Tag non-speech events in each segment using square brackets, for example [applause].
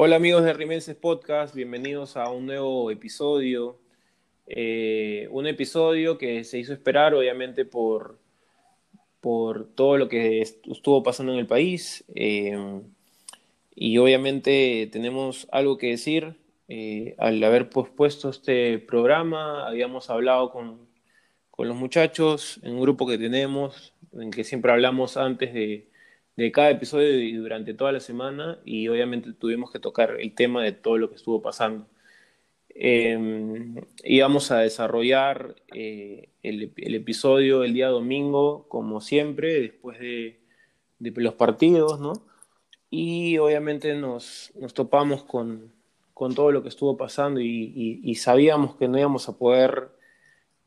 Hola amigos de Rimenses Podcast, bienvenidos a un nuevo episodio. Eh, un episodio que se hizo esperar obviamente por, por todo lo que estuvo pasando en el país. Eh, y obviamente tenemos algo que decir. Eh, al haber pospuesto este programa, habíamos hablado con, con los muchachos en un grupo que tenemos, en que siempre hablamos antes de, de cada episodio y durante toda la semana y obviamente tuvimos que tocar el tema de todo lo que estuvo pasando. Eh, íbamos a desarrollar eh, el, episodio el día domingo, como siempre, después de, los partidos, ¿no? Y obviamente nos, topamos con, con, todo lo que estuvo pasando y, sabíamos que no íbamos a poder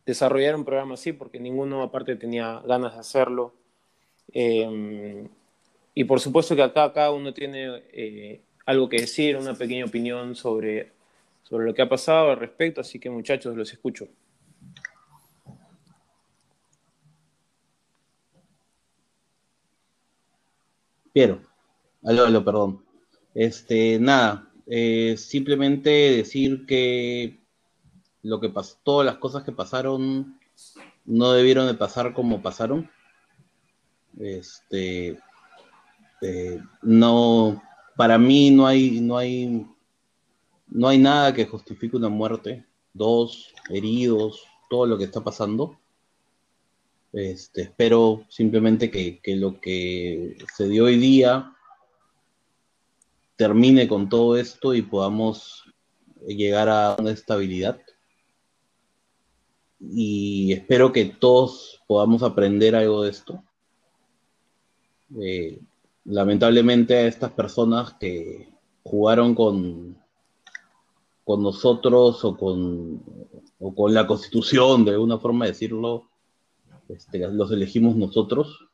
desarrollar un programa así porque ninguno aparte tenía ganas de hacerlo. Eh, y por supuesto que acá cada uno tiene eh, algo que decir, una pequeña opinión sobre, sobre lo que ha pasado al respecto, así que muchachos, los escucho. Piero, aló, aló, perdón. Este, nada, eh, simplemente decir que lo que pasó, todas las cosas que pasaron no debieron de pasar como pasaron. Este, este, no, para mí no hay, no hay, no hay nada que justifique una muerte. Dos heridos, todo lo que está pasando. Este, espero simplemente que, que lo que se dio hoy día termine con todo esto y podamos llegar a una estabilidad. Y espero que todos podamos aprender algo de esto. Eh, lamentablemente a estas personas que jugaron con, con nosotros o con, o con la constitución, de alguna forma de decirlo, este, los elegimos nosotros.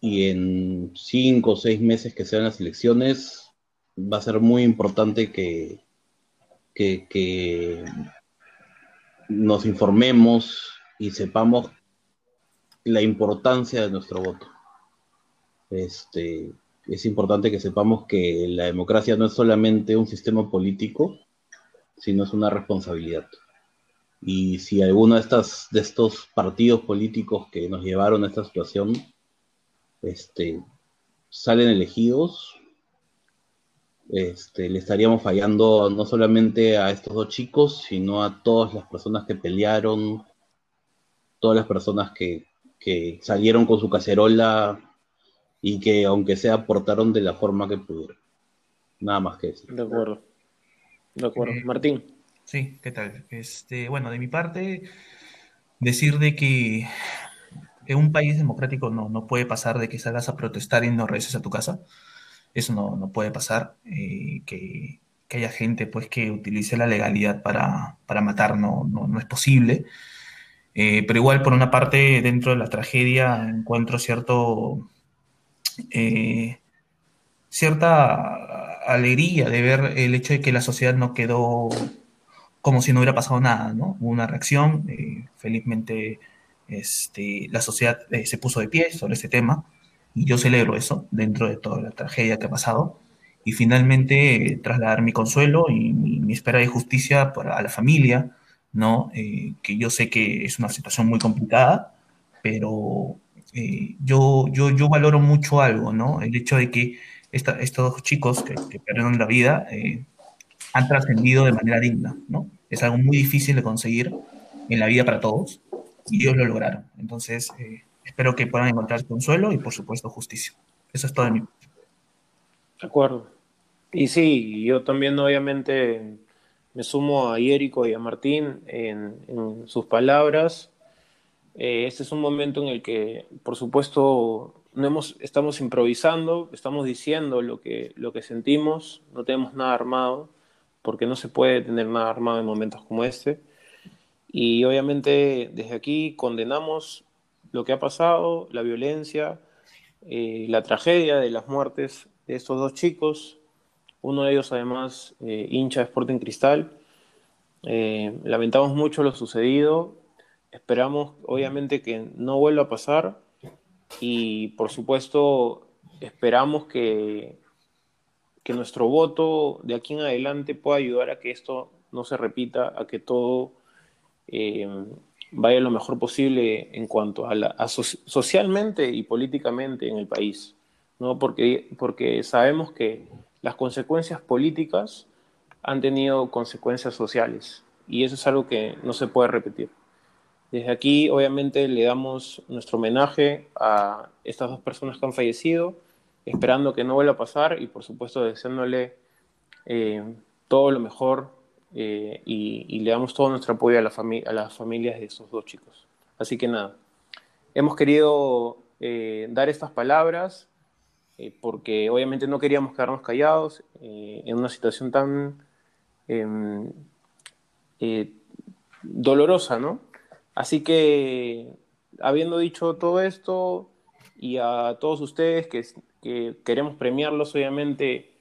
Y en cinco o seis meses que sean las elecciones, va a ser muy importante que, que, que nos informemos y sepamos la importancia de nuestro voto. Este, es importante que sepamos que la democracia no es solamente un sistema político, sino es una responsabilidad. Y si alguno de, estos partidos políticos que nos llevaron a esta situación este, salen elegidos, este, le estaríamos fallando no solamente a estos dos chicos, sino a todas las personas que pelearon, todas las personas que salieron con su cacerola y que aunque sea aportaron de la forma que pudieron. Nada más que eso. De acuerdo. De acuerdo. Eh, Martín. Sí, ¿qué tal? Este, bueno, de mi parte, decir de que en un país democrático no, no puede pasar de que salgas a protestar y no regreses a tu casa. Eso no, no puede pasar. Eh, que, que, haya gente pues, que utilice la legalidad para, para matar no, no, no es posible. Eh, pero igual, por una parte, dentro de la tragedia encuentro cierto eh, cierta alegría de ver el hecho de que la sociedad no quedó como si no hubiera pasado nada, ¿no? Hubo una reacción, eh, felizmente este, la sociedad eh, se puso de pie sobre este tema y yo celebro eso dentro de toda la tragedia que ha pasado y finalmente eh, trasladar mi consuelo y mi, mi, espera de justicia para, a la familia, ¿no? Eh, que yo sé que es una situación muy complicada, pero eh, yo, yo, yo valoro mucho algo, ¿no? El hecho de que esta, estos chicos que, perdieron la vida eh, han trascendido de manera digna, ¿no? Es algo muy difícil de conseguir en la vida para todos y ellos lo lograron. Entonces, eh, espero que puedan encontrar consuelo y, por supuesto, justicia. Eso es todo de mí. De acuerdo. Y sí, yo también obviamente me sumo a Iérico y a Martín en sus palabras eh, este es un momento en el que, por supuesto, no hemos, estamos improvisando, estamos diciendo lo que, lo que sentimos, no tenemos nada armado, porque no se puede tener nada armado en momentos como este. Y obviamente desde aquí condenamos lo que ha pasado, la violencia, eh, la tragedia de las muertes de estos dos chicos, uno de ellos además eh, hincha de Sporting Cristal. Eh, lamentamos mucho lo sucedido Esperamos, obviamente, que no vuelva a pasar y, por supuesto, esperamos que, que nuestro voto de aquí en adelante pueda ayudar a que esto no se repita, a que todo eh, vaya lo mejor posible en cuanto a, la, socialmente y políticamente en el país, ¿no? Porque, porque sabemos que las consecuencias políticas han tenido consecuencias sociales y eso es algo que no se puede repetir. Desde aquí, obviamente, le damos nuestro homenaje a estas dos personas que han fallecido, esperando que no vuelva a pasar y, por supuesto, deseándole eh, todo lo mejor eh, y, le damos todo nuestro apoyo a, la a las familias de estos dos chicos. Así que nada, hemos querido eh, dar estas palabras porque obviamente no queríamos quedarnos callados en una situación tan em, dolorosa, ¿no? Así que, habiendo dicho todo esto, y a todos ustedes que, queremos premiarlos, obviamente,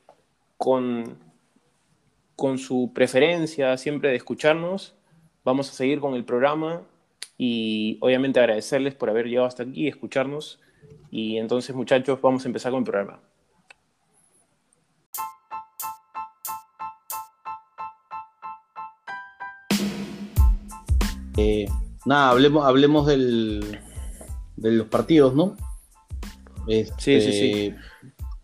con, con su preferencia siempre de escucharnos, vamos a seguir con el programa y obviamente agradecerles por haber llegado hasta aquí y escucharnos. Y entonces, muchachos, vamos a empezar con el programa. Eh, nada, hablemos, hablemos del, de los partidos, ¿no? sí, sí, sí.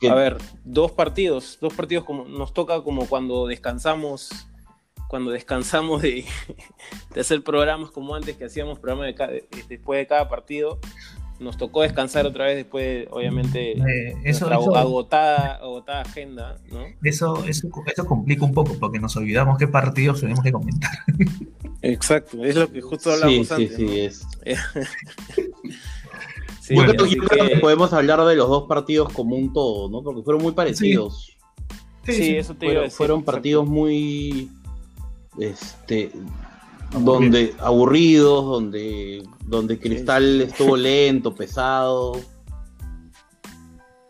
Este, A ver, dos partidos, dos partidos como nos toca como cuando descansamos, cuando descansamos de, [laughs] hacer programas como antes que hacíamos programas después de cada partido. Nos tocó descansar otra vez después, obviamente, eh, eso, agotada, agotada agenda, ¿no? Eso, eso, eso complica un poco porque nos olvidamos qué partidos tenemos que comentar. Exacto, es lo que justo hablamos sí, antes. Sí, [laughs] sí, yo, creo, que... podemos hablar de los dos partidos como un todo, ¿no? Porque fueron muy parecidos. Sí, eso te fueron, fueron partidos muy. Este. Donde aburridos, donde, donde Cristal estuvo [laughs] lento, pesado.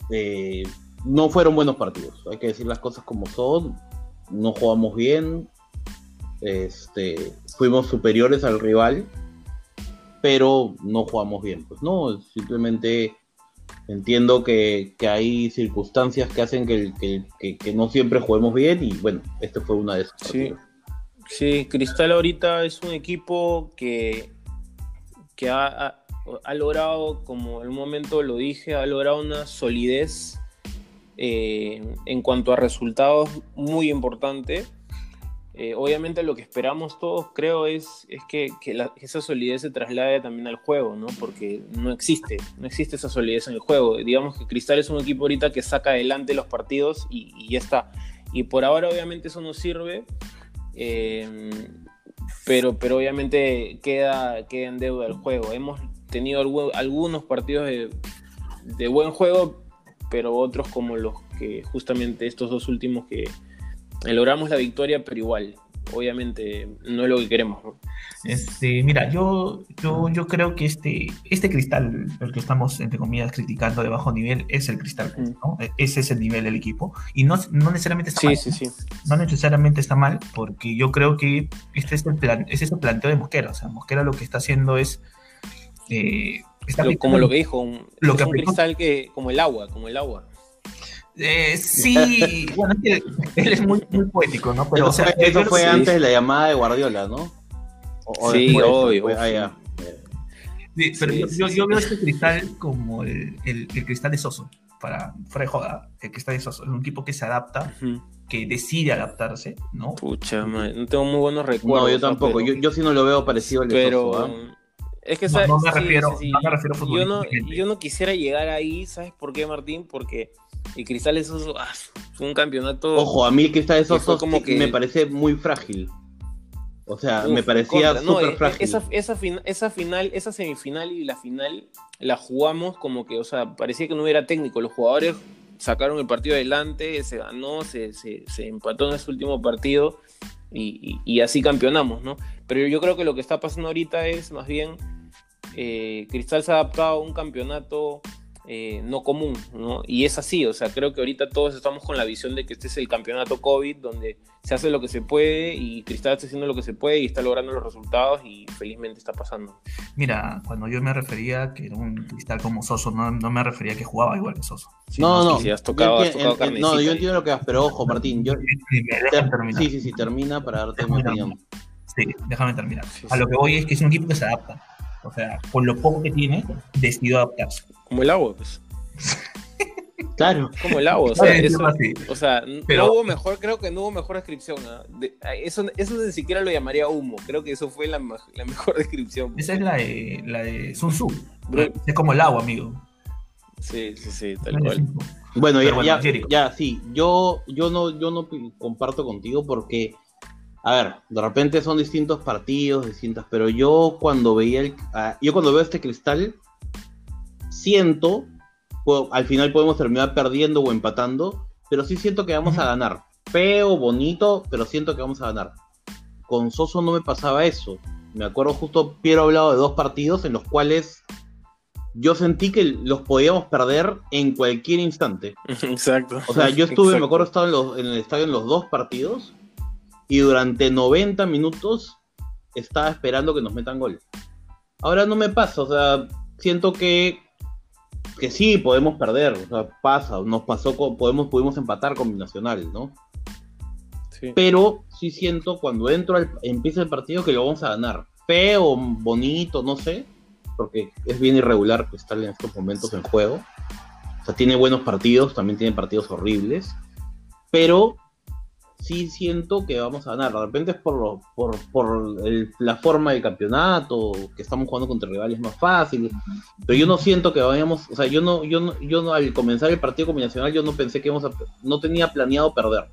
Eh, no fueron buenos partidos, hay que decir las cosas como son. No jugamos bien, este, fuimos superiores al rival, pero no jugamos bien. Pues no, simplemente entiendo que, hay circunstancias que hacen que, no siempre juguemos bien y bueno, este fue una de esas. Sí. Sí, Cristal ahorita es un equipo que, que ha, ha, logrado, como en un momento lo dije, ha logrado una solidez eh, en cuanto a resultados muy importante eh, obviamente lo que esperamos todos, creo, es, es que, esa solidez se traslade también al juego, ¿no? Porque no existe, no existe esa solidez en el juego. Digamos que Cristal es un equipo ahorita que saca adelante los partidos y, ya está. Y por ahora obviamente eso no sirve, eh, pero, pero obviamente queda, queda en deuda el juego. Hemos tenido algunos partidos de, de buen juego, pero otros como los que justamente estos dos últimos que logramos la victoria, pero igual, obviamente no es lo que queremos. Este, mira, yo, yo, yo creo que este, este cristal, el que estamos, entre comillas, criticando de bajo nivel, es el cristal, ¿no? E, ese es el nivel del equipo. Y no, no necesariamente está mal. Sí, sí. No necesariamente está mal, porque yo creo que este es el, plan, es el planteo de Mosquera. O sea, Mosquera lo que está haciendo es... Eh, como lo que dijo, lo que un cristal que, como el agua, como el agua. Eh, [laughs] sí, bueno, él es muy, muy poético, ¿no? Pero, eso, fue, fue antes de la llamada de Guardiola, ¿no? sí, obvio. Ah, sí, pero yo, yo, veo este cristal como el, el, cristal de Soso, para fuera de joda, el cristal de Soso, es un equipo que se adapta, que decide adaptarse, ¿no? Pucha, no tengo muy buenos recuerdos. No, yo tampoco, yo, yo sí no lo veo parecido al de pero... Soso. Es que, no, me refiero, no me refiero a yo no, yo no quisiera llegar ahí, ¿sabes por qué, Martín? Porque y Cristal eso ah, fue un campeonato. Ojo, a mí Cristal esos como que me parece muy frágil. O sea, me parecía súper eh, frágil. Esa, esa, esa, final, esa semifinal y la final la jugamos como que, o sea, parecía que no hubiera técnico. Los jugadores sacaron el partido adelante, se ganó, se, se, empató en ese último partido y, y, así campeonamos, ¿no? Pero yo creo que lo que está pasando ahorita es más bien eh, Cristal se ha adaptado a un campeonato eh, no común, ¿no? Y es así, o sea, creo que ahorita todos estamos con la visión de que este es el campeonato COVID, donde se hace lo que se puede y Cristal está haciendo lo que se puede y está logrando los resultados y felizmente está pasando. Mira, cuando yo me refería que era un Cristal como Soso, no, no me refería que jugaba igual que Soso. no, no, Si has tocado, yo has tocado entiendo- no, yo entiendo lo que vas, pero ojo, Martín, yo, sí, sí, sí, termina para darte mi opinión. Sí, déjame terminar. Sí, A lo que voy es que es un equipo que se adapta. O sea, con lo poco que tiene, decidió adaptarse. Como el agua, pues. [laughs] Claro. Como el agua, o sea, Vale, eso, así. o sea, n- Pero- no hubo mejor, creo que no hubo mejor descripción. eso, eso ni siquiera lo llamaría humo, creo que eso fue la, mejor [laughs] descripción. Esa es la de, la de Sun Tzu. Bro. Es como el agua, amigo. Sí, sí, sí, tal cual. Bueno, ya, bueno, ya, ya, sí, yo, yo no, yo no comparto contigo porque, a ver, de repente son distintos partidos, distintas, pero yo cuando veía el, ah, yo cuando veo este cristal, siento, po- al final podemos terminar perdiendo o empatando, pero sí siento que vamos a ganar. Feo, bonito, pero siento que vamos a ganar. Con Soso no me pasaba eso. Me acuerdo justo, Piero ha hablado de dos partidos en los cuales yo sentí que los podíamos perder en cualquier instante. [laughs] Exacto. O sea, yo estuve, me Exacto. acuerdo, estaba en, los- en el estadio en los dos partidos y durante 90 minutos estaba esperando que nos metan gol. Ahora no me pasa, o sea, siento que, que sí, podemos perder, o sea, pasa, nos pasó, con, podemos, pudimos empatar con Binacional, ¿no? Sí. Pero sí siento cuando entro al, empieza el partido que lo vamos a ganar. Feo, bonito, no sé, porque es bien irregular que estar en estos momentos en juego. O sea, tiene buenos partidos, también tiene partidos horribles, pero sí siento que vamos a ganar. De repente es por, lo- por, por el- la forma del campeonato, que estamos jugando contra rivales más fáciles, pero yo no siento que vayamos, o sea, yo no, yo no, yo no, al comenzar el partido combinacional, yo no pensé que íbamos a, no tenía planeado perder,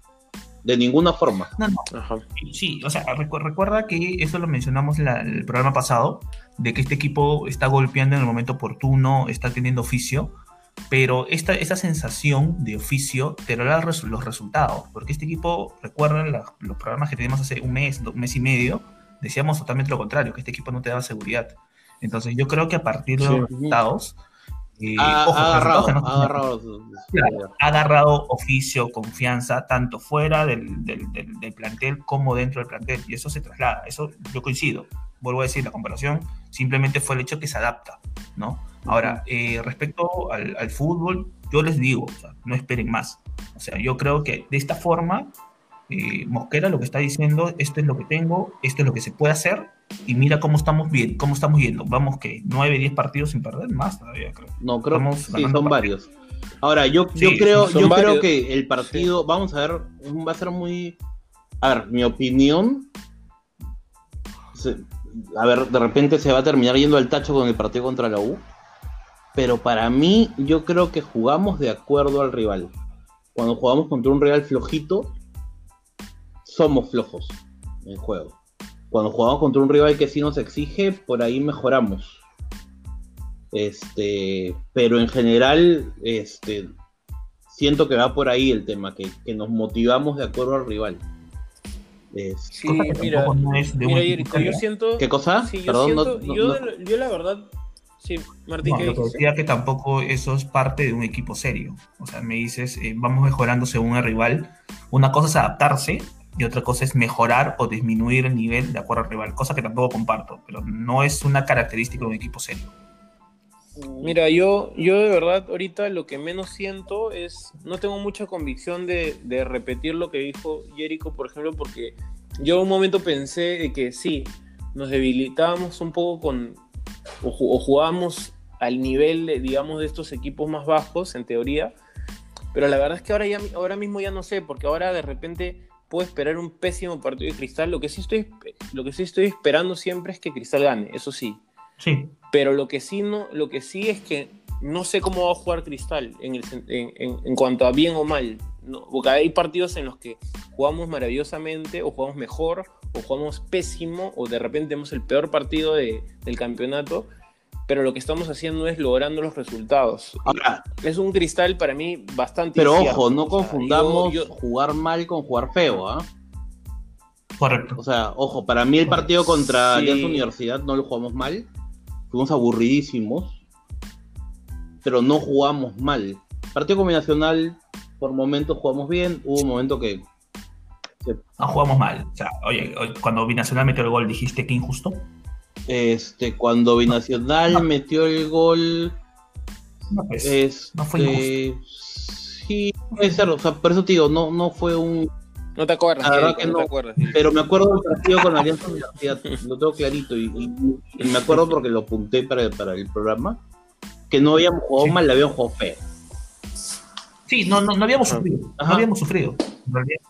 de ninguna forma. Ajá. Sí, o sea, recu- recuerda que eso lo mencionamos en la- el programa pasado, de que este equipo está golpeando en el momento oportuno, está teniendo oficio, pero esta, esa sensación de oficio te lo da resu- los resultados, porque este equipo, recuerden la- los programas que teníamos hace un mes, un mes y medio, decíamos totalmente lo contrario, que este equipo no te daba seguridad. Entonces yo creo que a partir de Sí. los resultados, eh, Ha, ojo, ha agarrado, resultados no- ha agarrado. Claro, ha agarrado oficio, confianza, tanto fuera del, del- del- del plantel como dentro del plantel. Y eso se traslada, eso yo coincido. Vuelvo a decir, la comparación simplemente fue el hecho que se adapta, ¿no? Ahora, eh, respecto al, al fútbol, yo les digo, o sea, no esperen más. O sea, yo creo que de esta forma, eh, Mosquera lo que está diciendo, esto es lo que tengo, esto es lo que se puede hacer, y mira cómo estamos bien, cómo estamos yendo. Vamos que 9, 10 partidos sin perder, más todavía creo. No, creo Estamos sí, son partidos. varios. Ahora, yo, creo, yo varios. creo que el partido, vamos a ver, va a ser muy. A ver, mi opinión. a ver, de repente se va a terminar yendo al tacho con el partido contra la U. Pero para mí, yo creo que jugamos de acuerdo al rival. Cuando jugamos contra un rival flojito, somos flojos en el juego. Cuando jugamos contra un rival que sí nos exige, por ahí mejoramos. Este, pero en general, este, siento que va por ahí el tema, que, que nos motivamos de acuerdo al rival. Es- Sí, mira, tampoco no es de un mira, yo siento... ¿Qué cosa? Sí, yo Perdón, no- siento, no- yo, no- yo la verdad... Sí, Martín, No, ¿qué lo que dijiste? decía que tampoco eso es parte de un equipo serio. O sea, me dices, eh, vamos mejorando según el rival. Una cosa es adaptarse y otra cosa es mejorar o disminuir el nivel de acuerdo al rival, cosa que tampoco comparto, pero no es una característica de un equipo serio. Mira, yo, yo de verdad ahorita lo que menos siento es, no tengo mucha convicción de, de repetir lo que dijo Jericho, por ejemplo, porque yo un momento pensé de que sí, nos debilitábamos un poco con, o, o jugábamos al nivel, de, digamos, de estos equipos más bajos, en teoría, pero la verdad es que ahora, ya, ahora mismo ya no sé, porque ahora de repente puedo esperar un pésimo partido de Cristal, lo que sí estoy, lo que sí estoy esperando siempre es que Cristal gane, eso sí. Sí, Pero lo que sí no, lo que sí es que no sé cómo va a jugar Cristal en, el en- en cuanto a bien o mal. ¿No? Porque hay partidos en los que jugamos maravillosamente, o jugamos mejor, o jugamos pésimo, o de repente tenemos el peor partido de- del campeonato. Pero lo que estamos haciendo es logrando los resultados. Ahora, Es un cristal para mí bastante. pero incierto. ojo, no O sea, confundamos yo- yo- jugar mal con jugar feo, ¿ah? correcto. O sea, ojo, para mí el partido contra Sí. Alianza Universidad no lo jugamos mal. Fuimos aburridísimos. pero no jugamos mal. Partido combinacional, por momentos jugamos bien, hubo un momento que... No jugamos mal. O sea, oye, cuando Binacional metió el gol, dijiste que injusto. Este, cuando Binacional metió el gol. No, pues, este, no fue injusto. Sí, puede ser, o sea, por eso te digo, no, no fue un. No te acuerdas, La verdad que no, no. te acuerdas. sí. Pero me acuerdo del partido con Alianza Universidad, lo tengo clarito, y, y- y me acuerdo porque lo apunté para, para el programa, que no habíamos jugado Sí. mal, le habíamos jugado feo. Sí, no, no, no habíamos Ajá. sufrido. Ajá. No habíamos sufrido.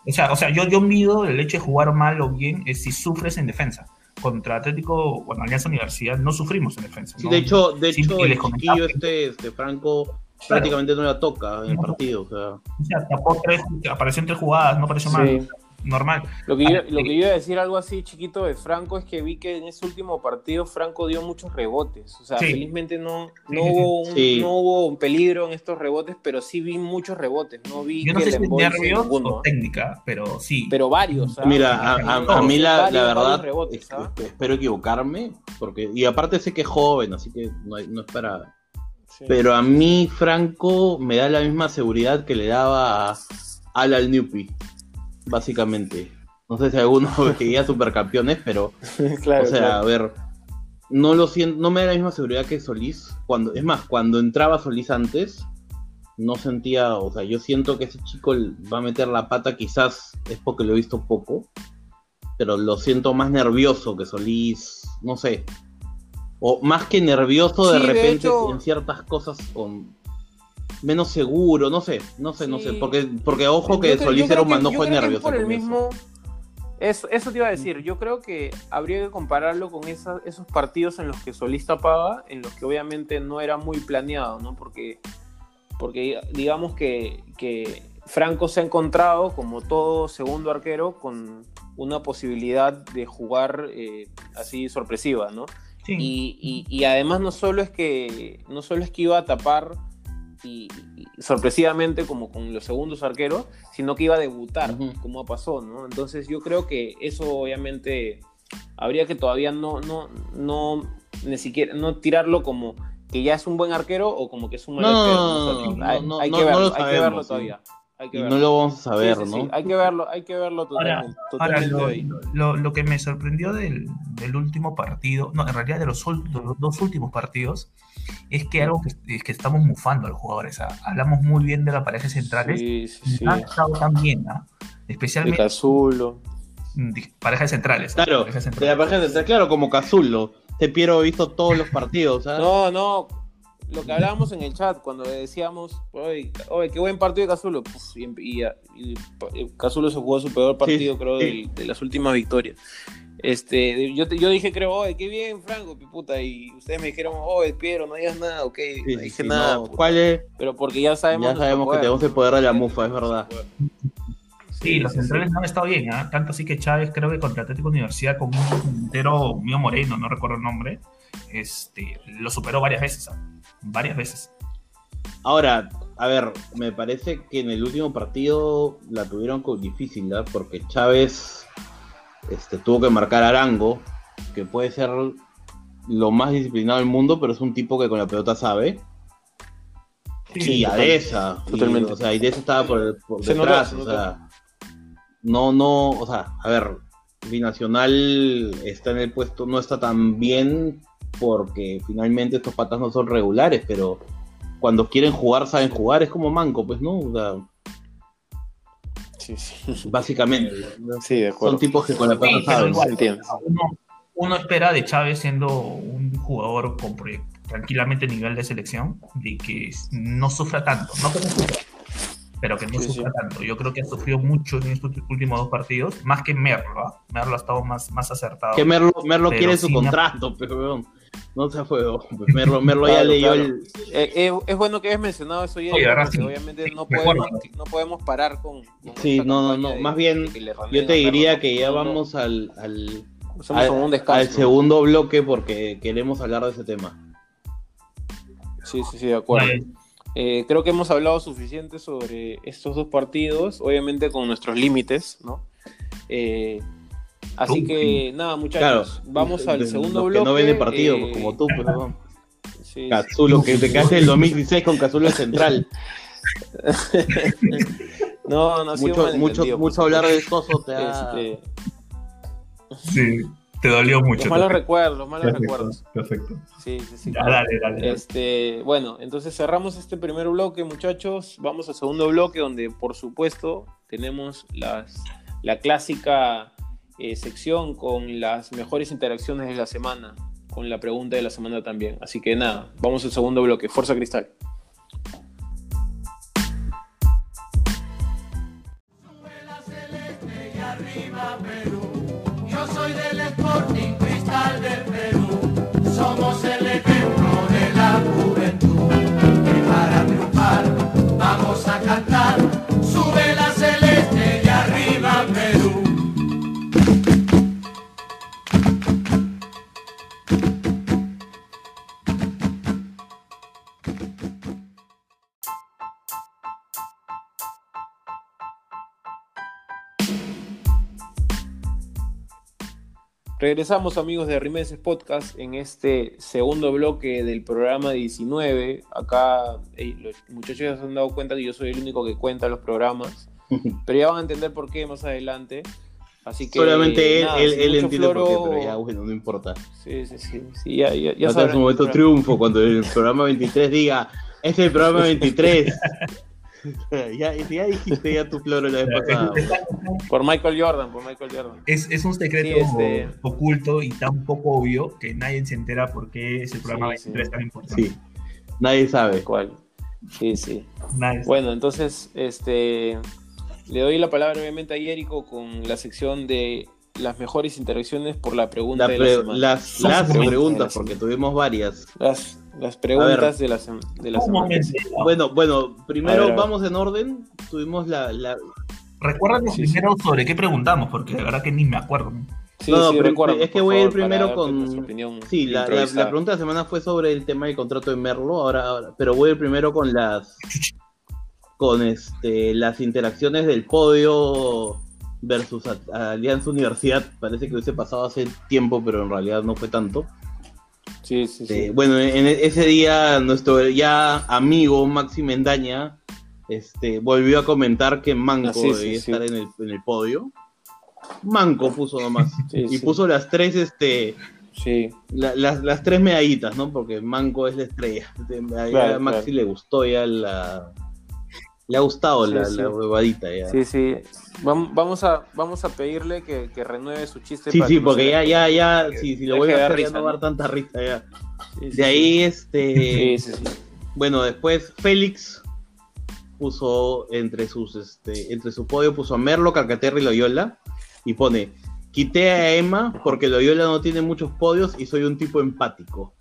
O sea, o sea yo, yo mido el hecho de jugar mal o bien es si sufres en defensa. Contra Atlético, bueno, Alianza Universidad, no sufrimos en defensa. Sí, ¿no? de hecho, de Sí, hecho el chiquillo este, este Franco prácticamente no la toca en el partido, o sea. O sea, tapó tres, apareció en tres jugadas, no pareció mal. Normal. Lo que, yo, lo que yo iba a decir algo así chiquito de Franco es que vi que en ese último partido Franco dio muchos rebotes. O sea, Sí. felizmente no, no, Sí, hubo un, Sí. no hubo un peligro en estos rebotes, pero sí vi muchos rebotes. No vi Yo no que sé si técnica, pero sí. pero varios. ¿ah? Mira, a, a- a mí la, verdad, rebotes, es- ¿ah? espero equivocarme, porque y aparte sé que es joven, así que no, hay- no es para... Sí. Pero a mí Franco me da la misma seguridad que le daba a Al Newpi, básicamente. No sé si alguno [laughs] veía supercampeones, pero, [laughs] claro, o sea, claro. a ver, no lo siento, no me da la misma seguridad que Solís. Cuando, es más, cuando entraba Solís antes, no sentía, o sea, yo siento que ese chico va a meter la pata, quizás es porque lo he visto poco, pero lo siento más nervioso que Solís, no sé. O más que nervioso de Sí, de repente hecho- en ciertas cosas con menos seguro, no sé, no sé, no sé, porque, porque ojo que creo- Solís era un manojo yo de creo que nervios por el mismo eso, eso te iba a decir yo creo que habría que compararlo con esa- esos partidos en los que Solís tapaba en los que obviamente no era muy planeado no porque porque digamos que, que Franco se ha encontrado como todo segundo arquero con una posibilidad de jugar eh, así sorpresiva no Sí. y, y- y además no solo es que no solo es que iba a tapar y, y sorpresivamente como con los segundos arqueros, sino que iba a debutar, como pasó, ¿no? Entonces yo creo que eso obviamente habría que todavía no, no, no, ni siquiera, no tirarlo como que ya es un buen arquero o como que es un mal No, arquero. no, hay, que verlo, lo hay que verlo sí. Todavía. Hay que Y verlo. no lo vamos a saber, sí, sí, ¿no? Hay que verlo, hay que verlo totalmente. Ahora, lo, lo- lo que me sorprendió del, del último partido, no, en realidad de los, de dos últimos partidos, es que algo que, es que estamos mufando a los jugadores. ¿ah? Hablamos muy bien de las parejas centrales, Sí, sí, no han estado tan bien, ¿ah? De especialmente Cazulo. mm, di- parejas centrales. ¿ah? Claro, Parejas de centrales. la pareja central, claro, como Cazulo. Te Piero he visto todos los partidos, ¿sabes? No, no. Lo que hablábamos en el chat cuando decíamos, oye, oye, qué buen partido de Cazulo. Puf, y, y- y- y Cazulo se jugó su peor partido, creo, sí. de las últimas victorias. Este, yo, te- yo dije, creo, oye, qué bien, Franco, puta. Y ustedes me dijeron, oye, Piero, no digas nada, ok. Sí, no dije sí, nada. no. ¿Cuál es? Pero porque ya sabemos. Ya sabemos que poder, tenemos el poder de la mufa, es verdad. Sí, los centrales no han estado bien, ¿ah? tanto así que Chávez creo que contra Atlético Universidad con un entero mío Moreno, no recuerdo el nombre, este, lo superó varias veces, ¿ah? varias veces. Ahora, a ver, me parece que en el último partido la tuvieron con difícil, ¿verdad? Porque Chávez este, tuvo que marcar a Arango, que puede ser lo más disciplinado del mundo, pero es un tipo que con la pelota sabe. Sí, a esa. totalmente. Y, o sea, y de esa estaba por, por Se notó, detrás. o sea, no, no, o sea, a ver, Binacional está en el puesto, no está tan bien porque finalmente estos patas no son regulares, pero cuando quieren jugar, saben jugar, es como Manco, pues, ¿no? O sea, Sí, sí. básicamente. Sí, de acuerdo. Son tipos que con la Sí, pero saben. igual. Uno, uno espera de Chávez siendo un jugador con tranquilamente nivel de selección, de que no sufra tanto, no que no sufra, pero que no Sí, sufra sí. tanto. Yo creo que ha sufrido mucho en estos últimos dos partidos, más que Merlo. ¿ah? Merlo ha estado más, más acertado. Que Merlo, Merlo quiere su contrato, pero no se fue. Merlo, Merlo ya leyó claro. el. Eh, eh, es bueno que hayas mencionado eso ya, Oye, porque Racing, obviamente no podemos, no podemos parar con, con Sí, no, no, no, de- más bien, Yo te Merlo, diría que ya No, no, vamos al, al, un al, descanso. al segundo bloque porque queremos hablar de ese tema. Sí, sí, sí, de acuerdo. Eh, creo que hemos hablado suficiente sobre estos dos partidos, obviamente con nuestros límites, ¿no? Eh, así que nada, muchachos, Claro, vamos al segundo bloque. Que no ven el partido, eh, como tú, pues, weón. [laughs] sí. Cazulo, que te quedaste el 2016 con Cazulo Central. [laughs] No, no, ha sido Mucho, mucho, mucho hablar de. Soso te ha... Este, Sí, te dolió mucho. los malos recuerdos, los malos perfecto, recuerdos. Perfecto. Sí, sí, sí. Ya, dale, dale. dale. Este, bueno, entonces cerramos este primer bloque, muchachos. Vamos al segundo bloque, donde por supuesto tenemos las, la clásica eh, sección con las mejores interacciones de la semana, con la pregunta de la semana también. Así que nada, vamos al segundo bloque. Fuerza Cristal. Yo soy del Sporting Cristal Regresamos amigos de Rimeses Podcast en este segundo bloque del programa 19. Acá eh, los muchachos ya se han dado cuenta que yo soy el único que cuenta los programas, [laughs] pero ya van a entender por qué más adelante. Así que Solamente él, nada, él, él entiende por qué, floro- pero ya, bueno, no importa. Sí, sí, sí, sí, ya, ya, ya Ya sabrán. su momento triunfo cuando el programa 23 diga, este es el programa 23. [laughs] [laughs] ya, ya dijiste ya tu floro la vez pasada. Por Michael Jordan, por Michael Jordan. Es, es un secreto Sí, este- oculto y tan poco obvio que nadie se entera por qué es el programa Sí, sí. 23 tan importante. Sí, nadie sabe. ¿Cuál? Sí, sí. Nadie sabe. Bueno, entonces, este, le doy la palabra obviamente a Jerico con la sección de las mejores interacciones por la pregunta La de la semana. las, preguntas, porque tuvimos varias. Las, las preguntas de la, de la semana. Bueno, bueno, primero ver, vamos en orden. Tuvimos la, la- Recuérdanos Sí, sí. primero sobre qué preguntamos, porque la verdad que ni me acuerdo. Sí, No, no, sí, pero recuérdanos, es que voy a ir primero con- Sí, la, la- la pregunta de la semana fue sobre el tema del contrato de Merlo, ahora, ahora- pero voy a ir primero con las con este las interacciones del podio versus a- a Alianza Universidad. Parece que hubiese pasado hace tiempo, pero en realidad no fue tanto. Sí, sí, sí. Este, bueno, en ese día nuestro ya amigo Maxi Mendaña este, volvió a comentar que Manco Ah, sí, debía sí. estar en el, en el podio. Manco puso nomás. [laughs] Sí, y puso las tres, este, Sí, la- las, las tres medallitas, ¿no? Porque Manco es la estrella. Este, a- Claro, a Maxi claro. le gustó ya la. Le ha gustado Sí, la, sí. la huevadita ya. sí, sí. Vam- Vamos a, vamos a pedirle que, que renueve su chiste. Sí, para sí, porque ya, ya, ya, si, si lo voy a dar risa, no va a dar tanta risa ya. De ahí, este. [laughs] Sí, sí, sí. Bueno, después Félix puso entre sus este, entre su podio puso a Merlo, Calcaterra y Loyola y pone quité a Emma porque Loyola no tiene muchos podios y soy un tipo empático.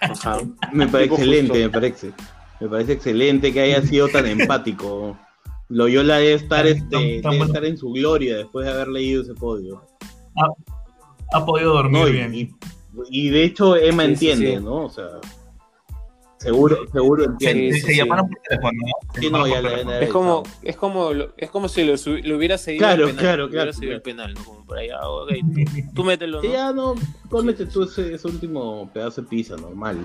Ajá. Me parece excelente, justo. me parece. Me parece excelente que haya sido tan [laughs] empático. Loyola debe estar, este, tan debe bueno. estar en su gloria después de haber leído ese podio. Ha podido dormir No, y, bien. y- y de hecho Emma Sí, entiende, sí. ¿no? O sea, seguro, seguro se, entiende. Se sí, llamaron por teléfono, Es como, es como, lo- es como si lo, subi- lo hubiera seguido Claro, el penal. claro, claro, claro. el penal, ¿no? Como por ah, [laughs] tú, tú mételo, ya no, cómete tú ese, ese último pedazo de pizza, normal.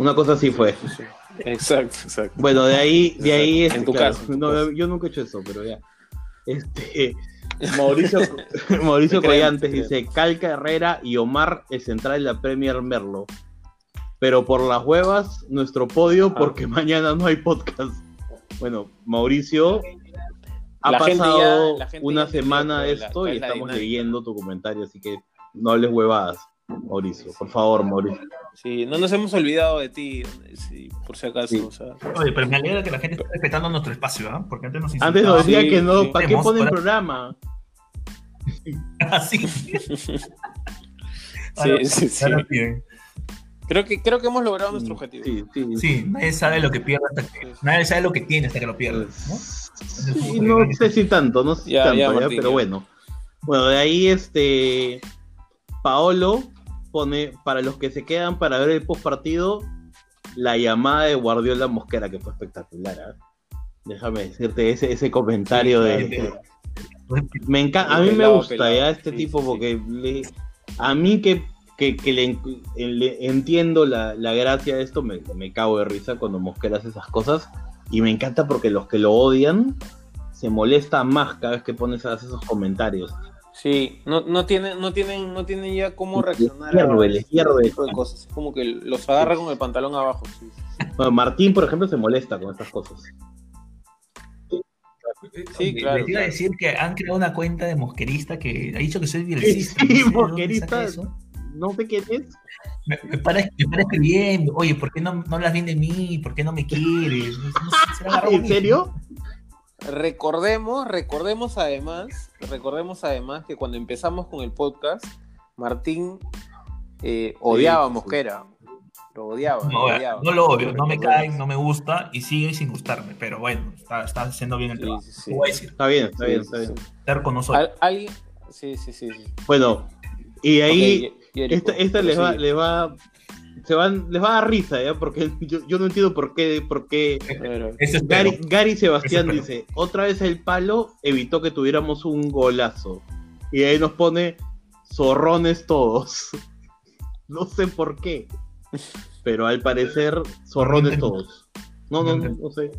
Una cosa así fue. Exacto, exacto. Bueno, de ahí, de ahí. En tu claro, caso, no, yo nunca he hecho eso, pero ya. Este [laughs] Mauricio, [laughs] Mauricio Collantes te dice Calca Herrera y Omar el central de la Premier Merlo. Pero por las huevas, nuestro podio, Ah. porque mañana no hay podcast. Bueno, Mauricio, ha La gente ya- pasado una semana de la- esto y estamos leyendo tu comentario, así que no hables huevadas, Mauricio. Por favor, Mauricio. Sí, no nos hemos olvidado de ti, sí, por si acaso. Sí. O sea, Oye, pero me alegra que la gente esté respetando nuestro espacio, ¿ah? Porque antes nos Antes nos decía Sí, que no, sí. ¿para qué ponen para- programa? [laughs] Así. [laughs] sí, sí, sí. Bien. Creo que, creo que hemos logrado nuestro objetivo. Sí, sí. Sí, nadie sabe lo que pierde hasta que. Nadie sabe lo que tiene hasta que lo pierde. ¿no? Sí, no sé si tanto, no sé si Ya, tanto, ya, ya, Martín, pero ya. bueno. Bueno, de ahí este Paolo pone para los que se quedan para ver el post partido la llamada de Guardiola Mosquera que fue espectacular. ¿ah? Déjame decirte ese, ese comentario Sí, de claro. me encanta, a mí me gusta pelado. ya este Sí, tipo sí, porque le- a mí que que, que le, le entiendo la, la gracia de esto, me, me cago de risa cuando Mosquera hace esas cosas. Y me encanta porque los que lo odian se molesta más cada vez que pones esos comentarios. Sí, no, no, tienen, no, tienen, no tienen ya cómo reaccionar les ese hierve. tipo de cosas. Es como que los agarra con el pantalón abajo. sí, sí. Bueno, Martín, por ejemplo, se molesta con estas cosas. Sí, claro, Les iba a decir que han creado una cuenta de mosquerista que ha dicho que soy bielcista. Sí, no mosquerista. No sé quién es. Me, me para, me para escribiendo, oye, ¿por qué no, no hablas bien de mí? ¿Por qué no me quieres? No agarró ¿En serio? Recordemos, recordemos además, recordemos además que cuando empezamos con el podcast, Martín eh, odiaba a sí. Mosquera. Lo odiaba, No, lo odiaba. no lo odio, no me cae, no me gusta y sigue sin gustarme, pero bueno, está, está haciendo bien el Sí, trabajo. sí, sí. Lo voy a decir, Está bien, está Sí, bien, está bien. sí. terco no soy. Al- ¿Alguien? Sí, sí, sí. sí. Bueno, y ahí esta, esta les, va, les va se van, les va a dar risa, ¿ya? Porque yo, yo no entiendo por qué, por qué. Gary, Gary Sebastián Eso dice, otra vez el palo evitó que tuviéramos un golazo. Y ahí nos pone zorrones todos. [laughs] No sé por qué. Pero al parecer, zorrones todos. No, no, no, no sé.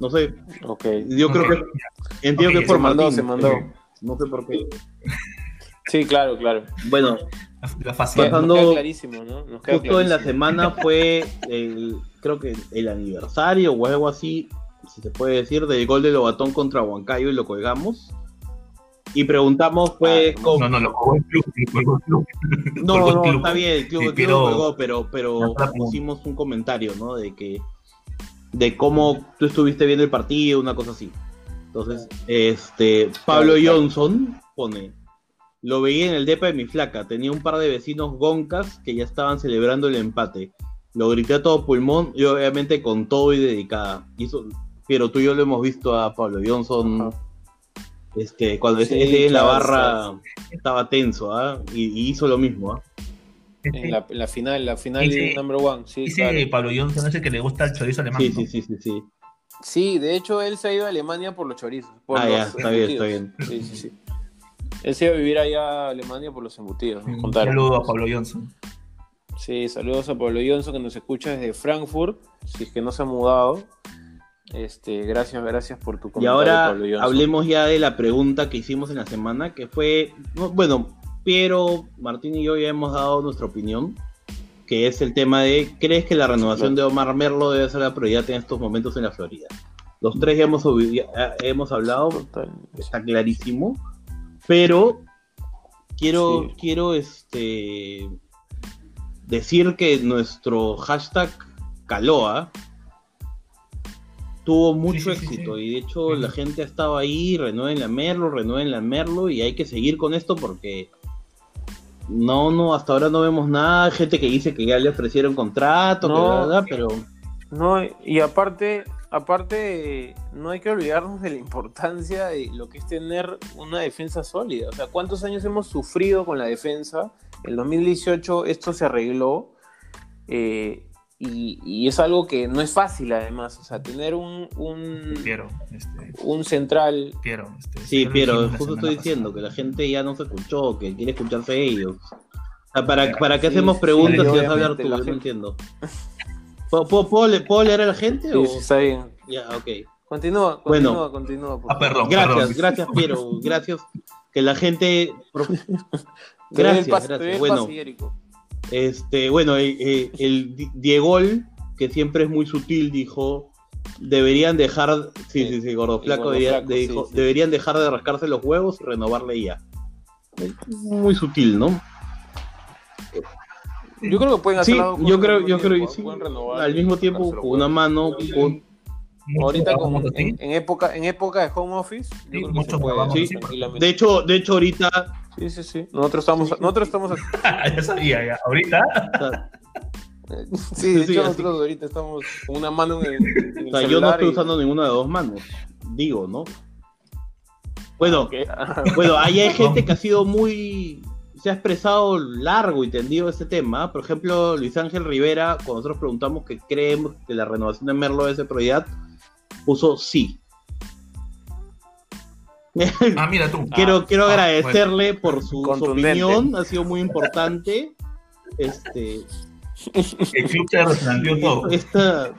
No sé. Ok. Yo creo Ok. que entiendo Ok, que es por se mandó, Martín. se mandó. No sé por qué. Sí, claro, claro. Bueno, La, facial. Pasando- nos queda clarísimo, ¿no? Nos queda justo en la semana fue el, creo que el aniversario o algo así, si se puede decir, del gol de Lobatón contra Huancayo y lo colgamos. Y preguntamos, pues, Ah, No, no, lo colgó el club, lo colgó el club. No, club. está bien, el club, Sí, el club pero- lo colgó, pero, pero pusimos un comentario, ¿no? De que de cómo tú estuviste viendo el partido, una cosa así. Entonces, este Pablo. Johnson pone, lo veía en el depa de mi flaca, tenía un par de vecinos goncas que ya estaban celebrando el empate. Lo grité a todo pulmón y obviamente con todo y dedicada. Y eso, pero tú y yo lo hemos visto a Pablo Johnson, Ajá. este, cuando ese- Sí, ese en la barra estaba tenso, ¿ah? Y, y hizo lo mismo, ¿ah? En la, en la final, la final Dice- de number one. Sí, Dice claro. Pablo Johnson ese que le gusta el chorizo alemán. Sí, ¿no? sí, sí, sí, sí. Sí, de hecho él se ha ido a Alemania por los chorizos. Por Ah, los ya, está bien, está embutidos. Sí, sí, sí. Él se iba a vivir allá a Alemania por los embutidos. nos Un contaron. saludo a Pablo Johnson. Sí, saludos a Pablo Johnson que nos escucha desde Frankfurt, si es que no se ha mudado. Este, gracias, gracias por tu Y comentario, ahora Pablo Johnson. hablemos ya de la pregunta que hicimos en la semana, que fue, no, bueno, Piero, Martín y yo ya hemos dado nuestra opinión, que es el tema de, ¿crees que la renovación de Omar Merlo debe ser la prioridad en estos momentos en la Florida? Los tres ya hemos, ya hemos hablado, Total. está clarísimo, pero quiero, Sí. quiero este, decir que nuestro hashtag Caloa tuvo mucho sí, sí, éxito y de hecho la gente ha estado ahí, renueven la Merlo, renueven la Merlo y hay que seguir con esto porque no, no, hasta ahora no vemos nada, gente que dice que ya le ofrecieron contrato, que No. bla, bla, pero No, y aparte, aparte, no hay que olvidarnos de la importancia de lo que es tener una defensa sólida. O sea, ¿cuántos años hemos sufrido con la defensa? En 2018 esto se arregló eh, y, y es algo que no es fácil además. O sea, tener un, un, Piero, este, un central Piero. Este, Sí, dijimos la justo estoy diciendo que la gente ya no se escuchó, que quiere escucharse ellos. O sea, ¿para, ¿para qué sí, hacemos preguntas sí, si vas a hablar tú? Yo no entiendo. [laughs] ¿Puedo, puedo- puedo le- puedo leer a la gente? Sí, o- sí, está bien. Ya, ok. Continúa, Bueno. continúa, continúa. por Ah, perdón. Gracias, gracias, Piero. Gracias. Que la gente. [laughs] Gracias, gracias. Bueno, este, bueno, eh, eh, el Di- Diegol, que siempre es muy sutil, dijo. Deberían dejar. Sí, Sí, sí, gordo flaco. gordo debería- flaco, sí, dijo, sí. Deberían dejar de rascarse los huevos y renovarle ya. Muy sutil, ¿no? Yo creo que pueden Sí, hacer yo creo, al yo creo sí. Al mismo tiempo, con una mano, con, Ahorita como en, en época, en época de home office, yo Sí, creo que puede tranquilamente. de hecho, de hecho ahorita, sí, sí, sí. Nosotros estamos, nosotros estamos [laughs] ya sabía, ya. Ahorita. Sí, de Sí, hecho nosotros ahorita estamos con una mano en el, en el o sea, yo no estoy y- usando ninguna de dos manos, digo, ¿no? Bueno, Ok. bueno, ahí hay gente que ha sido muy, se ha expresado largo y tendido este tema. Por ejemplo, Luis Ángel Rivera, cuando nosotros preguntamos que creemos que la renovación de Merlo es de prioridad, puso sí. [laughs] Ah, mira tú. quiero quiero ah, agradecerle por su, opinión, ha sido muy importante. este, El todo. esta,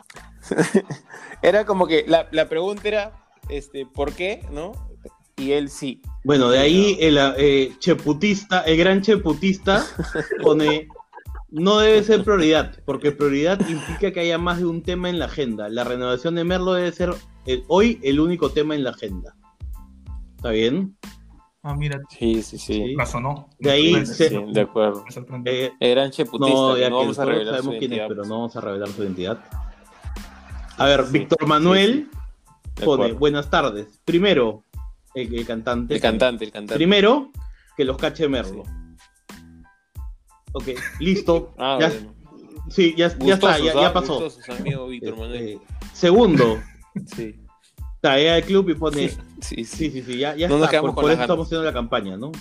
[laughs] Era como que la, la pregunta era, este, ¿por qué? ¿No? Y él sí. Bueno, de ahí el eh, cheputista, el gran cheputista pone, no debe ser prioridad, porque prioridad implica que haya más de un tema en la agenda. La renovación de Merlo debe ser el- hoy el único tema en la agenda. ¿Está bien? Ah, mira, Sí, sí, sí. La sonó. De ahí se- Sí, de acuerdo. Eh, El gran cheputista, no, que ya no que vamos a revelar su sabemos quién es, identidad. pero no vamos a revelar su identidad. A ver, Sí, Víctor sí, Manuel pone, buenas tardes. Primero, el, el cantante. El cantante, el cantante. Primero, que los cache Merlo. Ok, listo. [laughs] Ah, ya, bueno. sí, ya, ya está, ya, ah, pasó. gustosos, amigo Víctor Manuel. Este, segundo, [laughs] Sí, trae al club y pone. sí, sí. Sí, sí, sí, ya, ya No está. Por, eso estamos haciendo la campaña, ¿no?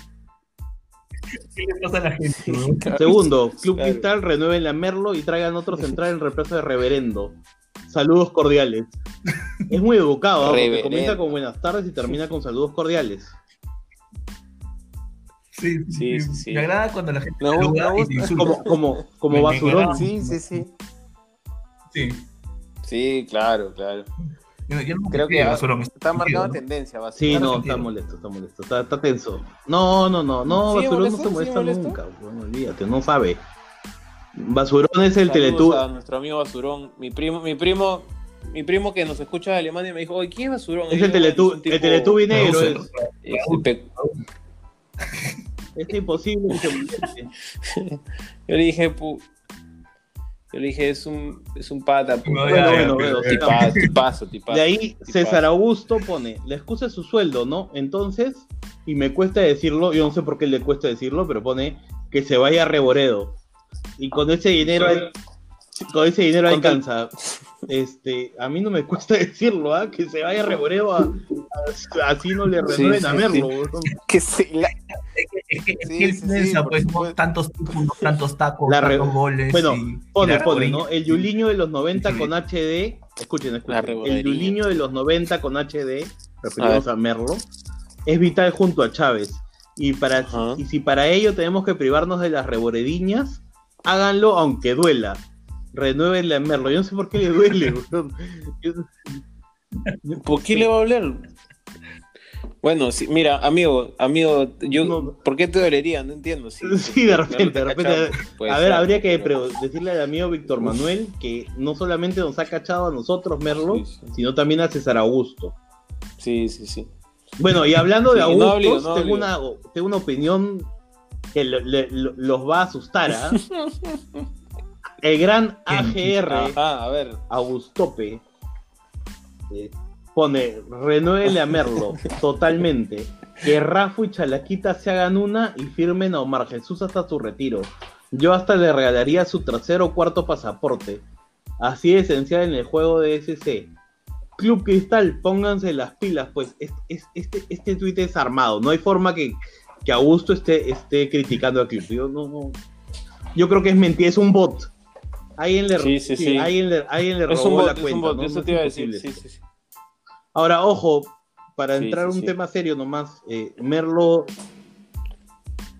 ¿Qué le pasa a la gente? Segundo, [laughs] Club Claro. Cristal, renueven la Merlo y traigan otro central en reemplazo de Reverendo. Saludos cordiales. Es muy educado, ¿ah? porque comienza con buenas tardes y termina con saludos cordiales. Sí, Sí, sí, sí, sí. Me agrada cuando la gente. Como, como, como Me- me basurón. Sí, sí, sí. Sí. Sí, claro, claro. Yo, yo no Creo que me Está marcando ¿no? tendencia, Sí, no, está molesto, está molesto, está, está tenso. No, no, no, no, ¿Sigue Basurón no se ¿Sigue molesta nunca, bueno, olvídate, no sabe. Basurón es el Saludos Teletub. a nuestro amigo Basurón. Mi primo, mi primo, mi primo que nos escucha de Alemania me dijo, oye, ¿quién es Basurón? Es Y el yo, "Bueno, Teletub, un tipo, el Teletubby negro es. pe- Es imposible que se moleste. [laughs] Yo le dije, pu- yo le dije, es un, es un pata. pu- No, ya, Bueno, bueno, bueno, bueno, tipazo, tipazo, tipazo. De ahí tipazo. César Augusto pone, la excusa es su sueldo, ¿no? Entonces, y me cuesta decirlo, yo no sé por qué le cuesta decirlo, pero pone que se vaya a Reboredo. Y con ese dinero, al- con ese dinero ¿Cuánto- alcanza. Este, a mí no me cuesta [laughs] decirlo, ¿ah? Que se vaya a Reboredo, a- a- así no le Sí, renueven sí, a sí. Merlo. weón. [laughs] Que se la- Es que, es Sí, que sí, sí, piensa, pues, tantos títulos, tantos tacos, La re- tantos goles. Bueno, y- y Pone, la pone. ¿no? El Yuliño de los 90 Sí. con HD, escuchen, escuchen. El. Yuliño de los 90 con HD, referimos a, Merlo, es vital junto a Chávez. Y, para, Ajá. y si para ello tenemos que privarnos de las reborediñas, háganlo aunque duela. Renuévenle a Merlo. Yo no sé por qué le duele. [laughs] Yo- ¿Por qué le va a hablar? Bueno, sí, mira, amigo, amigo, yo, No, no. ¿por qué te dolería? No entiendo. Sí, [laughs] Sí, de repente, de repente. A ver, ser, habría que decirle al amigo Víctor Manuel que no solamente nos ha cachado a nosotros, Merlo, Sí, sí. sino también a César Augusto. Sí, sí, sí. Bueno, y hablando de Sí, no Augustos, obligo, no tengo, obligo. una, tengo una opinión que le- los va a asustar. ¿ah? [laughs] El gran AGR, Ajá, a ver. Augustope, eh, pone, renuévele a Merlo, [laughs] totalmente. Que Rafa y Chalaquita se hagan una y firmen a Omar Jesús hasta su retiro. Yo hasta le regalaría su tercero o cuarto pasaporte. Así de esencial en el juego de SC. Club Cristal, pónganse las pilas, pues es- es- este, este tuit es armado. No hay forma que, que Augusto esté, esté criticando a Club. Yo, no, no. Yo creo que es mentira, es un bot. Alguien le, Sí, sí, sí. Alguien le, alguien le robó bot, la cuenta. Ahora, ojo, para entrar a un tema serio nomás, eh, Merlo,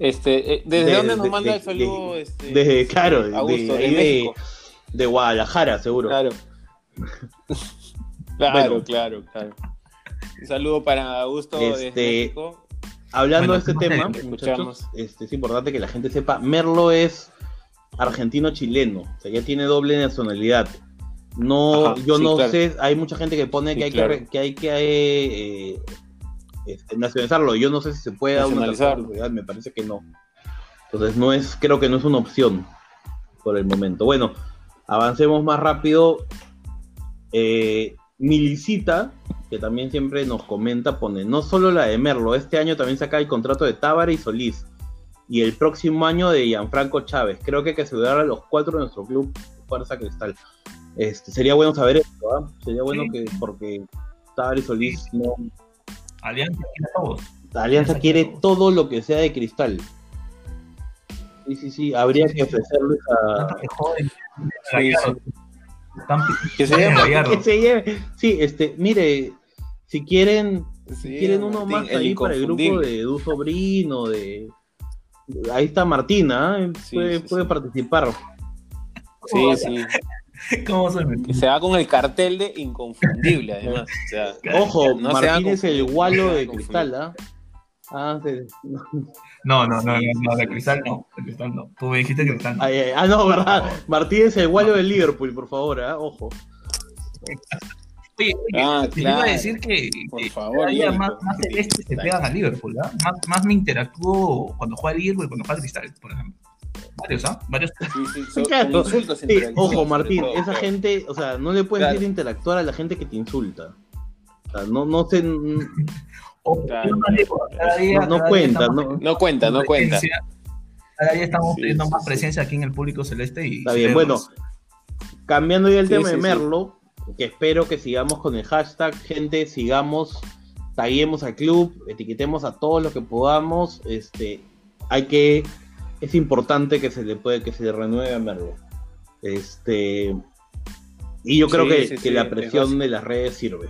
Este, eh, ¿Desde De- dónde nos de- manda de- el saludo? este, desde, este, claro, de, Augusto, de, Guadalajara, seguro. Claro. [laughs] claro, Bueno. claro, claro. Un saludo para Augusto de Este, México. Hablando Bueno, de este ¿cómo se tema, muchachos, escuchamos? este, es importante que la gente sepa, Merlo es argentino-chileno, o sea, ya tiene doble nacionalidad. No, Ajá, yo sí, no claro. sé, hay mucha gente que pone Sí, que hay claro. que, que hay que eh, este, nacionalizarlo. Yo no sé si se puede Nacionalizarlo. me parece que no. Entonces no es, creo que no es una opción por el momento. Bueno, avancemos más rápido. Eh, Milicita, que también siempre nos comenta, pone, no solo la de Merlo, este año también saca el contrato de Tábara y Solís. Y el próximo año de Gianfranco Chávez. Creo que hay que asegurar a los cuatro de nuestro club Fuerza Cristal. Este, sería bueno saber esto, ¿ah? Sería bueno Sí. que, porque Tábara y Solís no. Alianza quiere todos. Alianza quiere todo lo que sea de cristal. Sí, sí, sí, habría que ofrecerles a. Sí, Que se Gallardo. que se lleve. Sí, este, mire, si quieren, si quieren uno Martín, más ahí para el grupo de Edu Sobrino, de, Ahí está Martina, ¿eh? Sí, puede, sí, puede sí. participar. Sí, sí. [laughs] ¿Cómo se se va con el cartel de inconfundible, además. O sea, Ojo, No se Martín es el gualo se de cristal, ¿ah? Ah, sí. No, no, no, Sí, no, no, de cristal no, de cristal no. Tú me dijiste cristal. no. Ay, ay, ah, no, verdad. Martín es el gualo del Liverpool, por favor, ¿ah? Ojo. Oye, oye, Ah, te iba a decir que Por que favor, día más, más celestes se pegan a Liverpool, ¿ah? Más, más me interactúo cuando juega Liverpool y cuando juega Cristal, por ejemplo. Varios, ¿ah? Varios. Sí, sí, [laughs] Claro. Sí, ojo, Martín, todo, esa claro. gente, o sea, no le puedes Claro. decir interactuar a la gente que te insulta. O sea, no, no se. [laughs] No, cuenta, no. Cuenta, no cuenta. Cada día estamos Sí, teniendo sí, más sí. presencia aquí en el público celeste y Está bien, bueno, cambiando ya el Sí, tema sí, de sí. Merlo, que espero que sigamos con el hashtag, gente, sigamos, taguemos al club, etiquetemos a todos los que podamos, este, hay que, es importante que se le puede, que se le renueve a Merlo. Este, y yo creo Sí, que, sí, que sí, la es presión de las redes sirve.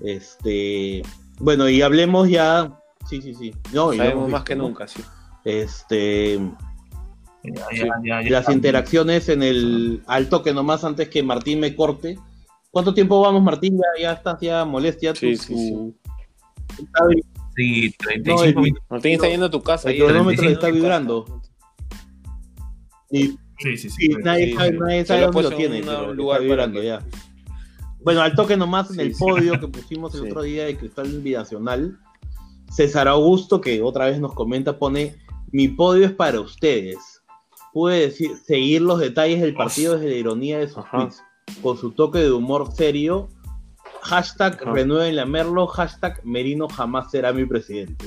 Este, bueno, y hablemos ya, sí, sí, sí, no, y Sabemos más visto, que ¿no? nunca, sí. Este, Ya, ya, ya, ya las interacciones en el al toque nomás antes que Martín me corte. ¿Cuánto tiempo vamos, Martín? Ya, ya estás ya molestia. Sí, tu- sí, tu- está Sí, No, 35 el- minutos. Martín está yendo a tu casa. el cronómetro 35 está vibrando. Y, Sí, sí, sí. sí, nadie sí, sabe, sí. nadie sabe dónde lo tiene, pero lugar está vibrando que- ya. Bueno, al toque nomás en el podio que pusimos el otro día de Cristal Binacional. César Augusto, que otra vez nos comenta, pone: Mi podio es para ustedes. Pude decir, seguir los detalles del partido desde la ironía de sus tweets, con su toque de humor serio. Hashtag Ajá. renueven la Merlo, hashtag Merino jamás será mi presidente.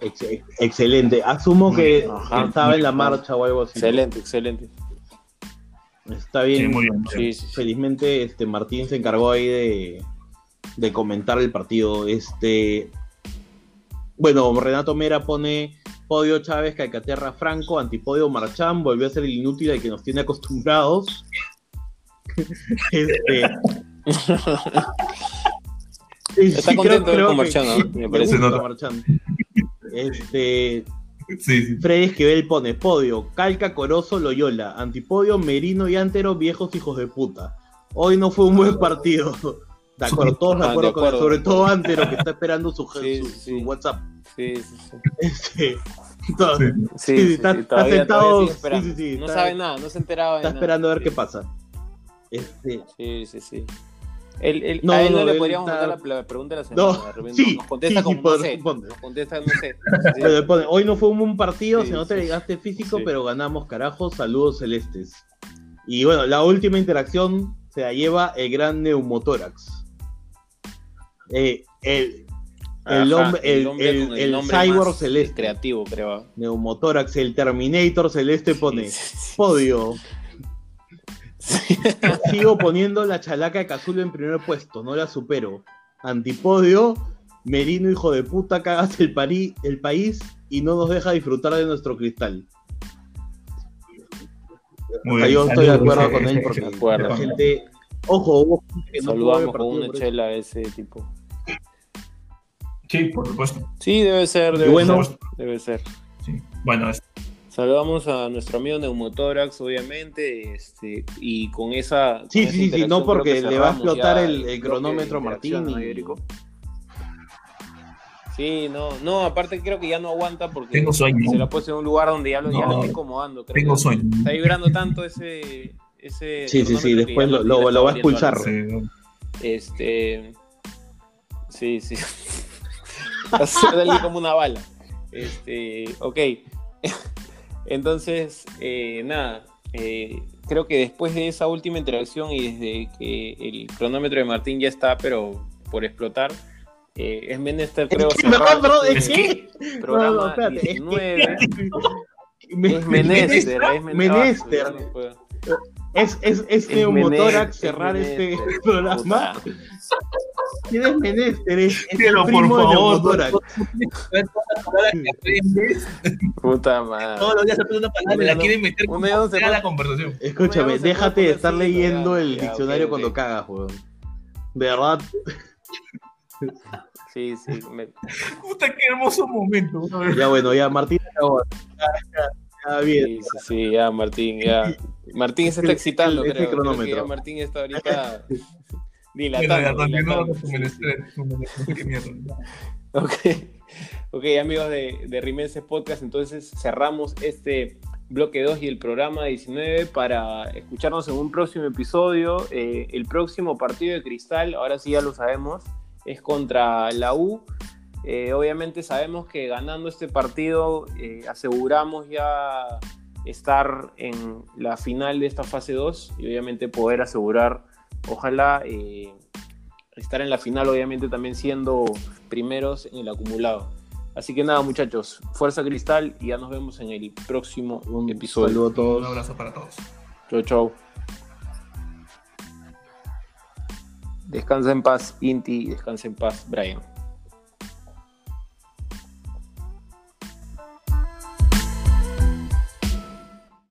Ex- ex- excelente. Asumo que Ajá. estaba en la marcha o algo así. Excelente, excelente. Está Sí, bien. muy bien. Sí, sí, sí. Felizmente este Martín se encargó ahí de, de comentar el partido. Este bueno, Renato Mera pone podio Chávez, Calcaterra Franco, antipodio Marchán, volvió a ser el inútil al que nos tiene acostumbrados. [laughs] este, Está sí, contento él con que- Marchán, ¿no? Me me parece. Marchán. Este, [laughs] Sí, sí. Freddy Esquivel pone podio, Calca, Corozo, Loyola, antipodio, Merino y Antero, viejos hijos de puta. Hoy no fue un buen partido. De acuerdo, todos de Ah, de acuerdo, con él, acuerdo. sobre todo Antero que está esperando su, [laughs] Sí, su- sí, su sí. WhatsApp. Sí, sí, sí. Este, todo- Sí. Sí, Sí, sí, está- sí, está todavía- sentado, todavía sigue sí, esperando. sí, sí, no está- sabe nada, no se enteraba de está nada. esperando a ver Sí. qué pasa. Este, Sí, sí, sí. No, a él no, no, le él podríamos está- mandar la, la pregunta de la semana. No, de repente sí, nos contesta sí, como por- no sé. responde. Nos contesta no sé. [laughs] Sí. pone, hoy no fue un buen partido, Sí, se nota el sí, desgaste físico, sí. pero ganamos, carajo. Saludos celestes. Y bueno, la última interacción se la lleva el gran neumotórax. Eh, el, el Ajá, hombre, el, el, con el nombre cyborg celeste. Creativo, creo. Neumotórax, el Terminator celeste pone [laughs] Sí, sí, podio. Sí. Sigo poniendo la chalaca de Cazulo en primer puesto, no la supero. Antipodio, Merino, hijo de puta, cagas el, país y no nos deja disfrutar de nuestro cristal. Muy O sea, bien. yo estoy de acuerdo con él porque acuerdo. la gente. Ojo, gente que no Saludamos con partido una chela a ese tipo. Sí, por supuesto. Sí, debe ser, debe bueno, ser. Debe ser. Sí. Bueno, es- Saludamos a nuestro amigo Neumotórax, obviamente, este, y con esa. Sí, con esa sí, sí, no, porque que le va a explotar ya el- cronómetro Martín ¿no? Sí, no, no, aparte creo que ya no aguanta porque tengo sueño. se la puso en un lugar donde ya lo, ya lo está incomodando. Creo Tengo que sueño. Está vibrando tanto ese. ese Sí, sí, sí, después lo- lo- lo va a expulsar. Sí, Este. Sí, sí. [laughs] Hacerle como una bala. Este. Ok. [laughs] Entonces, eh, nada. eh, creo que después de esa última interacción y desde que el cronómetro de Martín ya está, pero por explotar, eh, es menester, creo, no, cerrar bro, este es que. programa no, no, espérate, es que- 19. [laughs] Me- Es menester, es menester. Ah, no puedo. Es, es, es Es neumotórax cerrar es este [laughs] programa. Puta. ¿Quién es menester? Es, es Pero por favor. Puta madre. Todos los días se pone una palabra y la quieren meter puede- la conversación. Escúchame, déjate de estar leyendo el diccionario cuando cagas, weón. De verdad, Sí, sí. me- Puta, qué hermoso momento. ya bueno, ya Martín ya, ya, ya, bien. Sí, sí, sí, ya Martín, ya. Martín se está excitando, el- ese creo. Creo que cronómetro. ya Martín está ahorita dilatando. [laughs] ok, amigos de, de Rimenses Podcast, entonces cerramos este bloque 2 y el programa 19 para escucharnos en un próximo episodio. Eh, el próximo partido de Cristal, ahora sí ya lo sabemos, es contra la U. Eh, obviamente sabemos que ganando este partido eh, aseguramos ya estar en la final de esta fase 2 y obviamente poder asegurar, ojalá, eh, estar en la final, obviamente también siendo primeros en el acumulado. Así que nada, muchachos, fuerza cristal y ya nos vemos en el próximo Un episodio. saludo a Un todos. abrazo para todos. Chau, chau. Descansa en paz, Inti, descansa en paz, Brian.